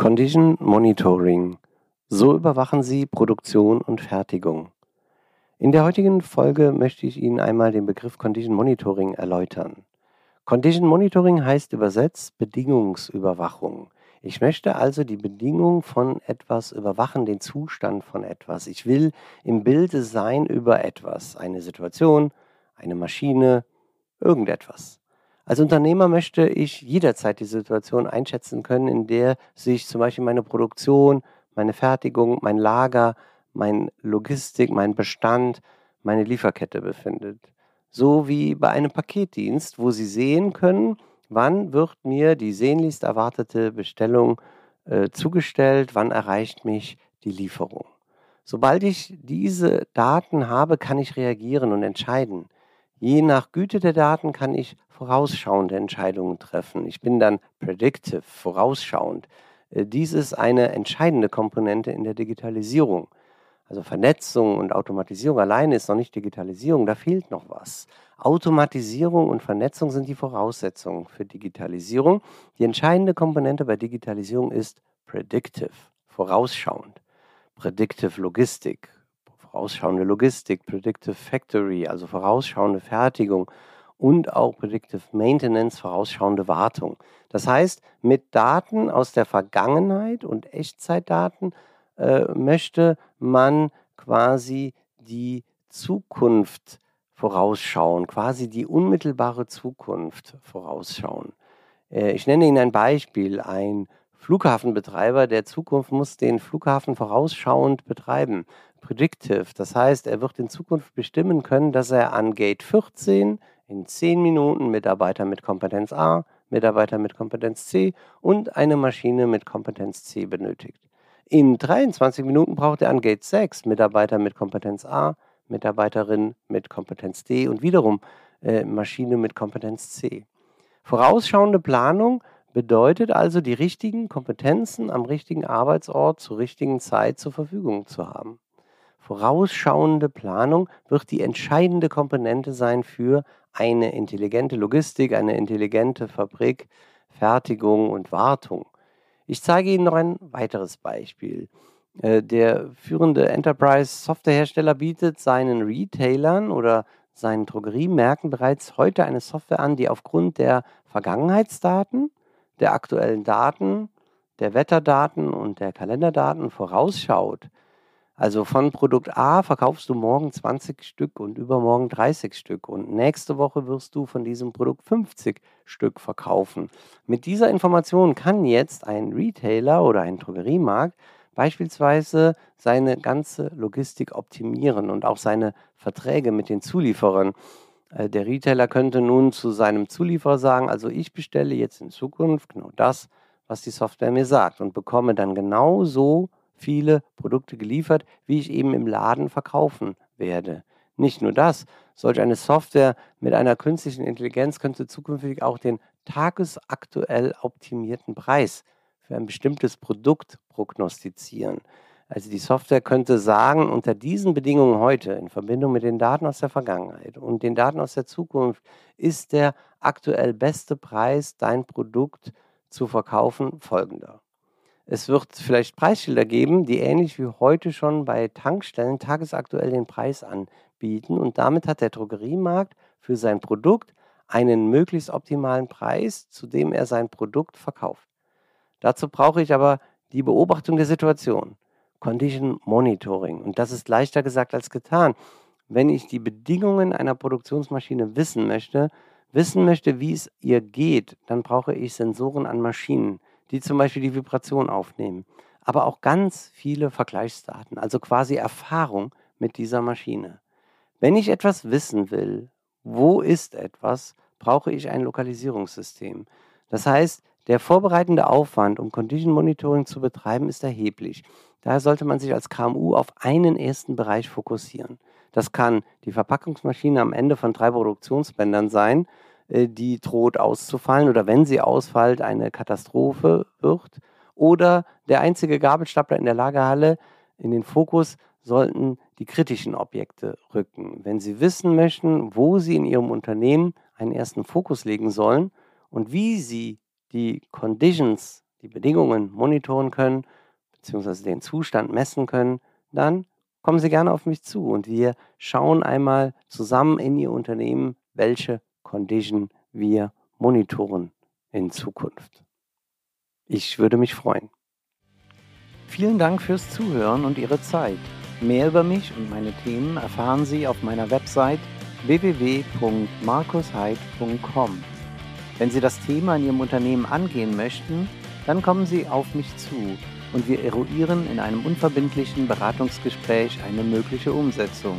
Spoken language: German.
Condition Monitoring. So überwachen Sie Produktion und Fertigung. In der heutigen Folge möchte ich Ihnen einmal den Begriff Condition Monitoring erläutern. Condition Monitoring heißt übersetzt Bedingungsüberwachung. Ich möchte also die Bedingung von etwas überwachen, den Zustand von etwas. Ich will im Bilde sein über etwas, eine Situation, eine Maschine, irgendetwas. Als Unternehmer möchte ich jederzeit die Situation einschätzen können, in der sich zum Beispiel meine Produktion, meine Fertigung, mein Lager, meine Logistik, mein Bestand, meine Lieferkette befindet. So wie bei einem Paketdienst, wo Sie sehen können, wann wird mir die sehnlichst erwartete Bestellung äh, zugestellt, wann erreicht mich die Lieferung. Sobald ich diese Daten habe, kann ich reagieren und entscheiden. Je nach Güte der Daten kann ich vorausschauende Entscheidungen treffen. Ich bin dann predictive, vorausschauend. Äh, dies ist eine entscheidende Komponente in der Digitalisierung. Also Vernetzung und Automatisierung alleine ist noch nicht Digitalisierung, da fehlt noch was. Automatisierung und Vernetzung sind die Voraussetzungen für Digitalisierung. Die entscheidende Komponente bei Digitalisierung ist predictive, vorausschauend. Predictive Logistik, vorausschauende Logistik, Predictive Factory, also vorausschauende Fertigung und auch Predictive Maintenance, vorausschauende Wartung. Das heißt, mit Daten aus der Vergangenheit und Echtzeitdaten äh, möchte man quasi die Zukunft vorausschauen, quasi die unmittelbare Zukunft vorausschauen. Äh, ich nenne Ihnen ein Beispiel. Ein Flughafenbetreiber der Zukunft muss den Flughafen vorausschauend betreiben predictive. Das heißt, er wird in Zukunft bestimmen können, dass er an Gate 14 in 10 Minuten Mitarbeiter mit Kompetenz A, Mitarbeiter mit Kompetenz C und eine Maschine mit Kompetenz C benötigt. In 23 Minuten braucht er an Gate 6 Mitarbeiter mit Kompetenz A, Mitarbeiterin mit Kompetenz D und wiederum äh, Maschine mit Kompetenz C. Vorausschauende Planung bedeutet also, die richtigen Kompetenzen am richtigen Arbeitsort zur richtigen Zeit zur Verfügung zu haben. Vorausschauende Planung wird die entscheidende Komponente sein für eine intelligente Logistik, eine intelligente Fabrik, Fertigung und Wartung. Ich zeige Ihnen noch ein weiteres Beispiel. Äh, der führende Enterprise-Softwarehersteller bietet seinen Retailern oder seinen Drogeriemärkten bereits heute eine Software an, die aufgrund der Vergangenheitsdaten, der aktuellen Daten, der Wetterdaten und der Kalenderdaten vorausschaut, also von Produkt A verkaufst du morgen 20 Stück und übermorgen 30 Stück und nächste Woche wirst du von diesem Produkt 50 Stück verkaufen. Mit dieser Information kann jetzt ein Retailer oder ein Drogeriemarkt beispielsweise seine ganze Logistik optimieren und auch seine Verträge mit den Zulieferern. Äh, der Retailer könnte nun zu seinem Zulieferer sagen, also ich bestelle jetzt in Zukunft genau das, was die Software mir sagt und bekomme dann genau so viele Produkte geliefert, wie ich eben im Laden verkaufen werde. Nicht nur das, solch eine Software mit einer künstlichen Intelligenz könnte zukünftig auch den tagesaktuell optimierten Preis für ein bestimmtes Produkt prognostizieren. Also die Software könnte sagen, unter diesen Bedingungen heute in Verbindung mit den Daten aus der Vergangenheit und den Daten aus der Zukunft ist der aktuell beste Preis, dein Produkt zu verkaufen, folgender. Es wird vielleicht Preisschilder geben, die ähnlich wie heute schon bei Tankstellen tagesaktuell den Preis anbieten und damit hat der Drogeriemarkt für sein Produkt einen möglichst optimalen Preis, zu dem er sein Produkt verkauft. Dazu brauche ich aber die Beobachtung der Situation. Condition Monitoring. Und das ist leichter gesagt als getan. Wenn ich die Bedingungen einer Produktionsmaschine wissen möchte, wissen möchte, wie es ihr geht, dann brauche ich Sensoren an Maschinen, die zum Beispiel die Vibration aufnehmen, aber auch ganz viele Vergleichsdaten, also quasi Erfahrung mit dieser Maschine. Wenn ich etwas wissen will, wo ist etwas, brauche ich ein Lokalisierungssystem. Das heißt, der vorbereitende Aufwand, um Condition Monitoring zu betreiben, ist erheblich. Daher sollte man sich als KMU auf einen ersten Bereich fokussieren. Das kann die Verpackungsmaschine am Ende von drei Produktionsbändern sein, die droht auszufallen oder wenn sie ausfällt, eine Katastrophe wird. Oder der einzige Gabelstapler in der Lagerhalle in den Fokus sollten die kritischen Objekte rücken. Wenn Sie wissen möchten, wo Sie in Ihrem Unternehmen einen ersten Fokus legen sollen und wie Sie die Conditions, die Bedingungen monitoren können, beziehungsweise den Zustand messen können, dann kommen Sie gerne auf mich zu und wir schauen einmal zusammen in Ihr Unternehmen, welche Condition wir monitoren in Zukunft. Ich würde mich freuen. Vielen Dank fürs Zuhören und Ihre Zeit. Mehr über mich und meine Themen erfahren Sie auf meiner Website www.markusheid.com. Wenn Sie das Thema in Ihrem Unternehmen angehen möchten, dann kommen Sie auf mich zu und wir eruieren in einem unverbindlichen Beratungsgespräch eine mögliche Umsetzung.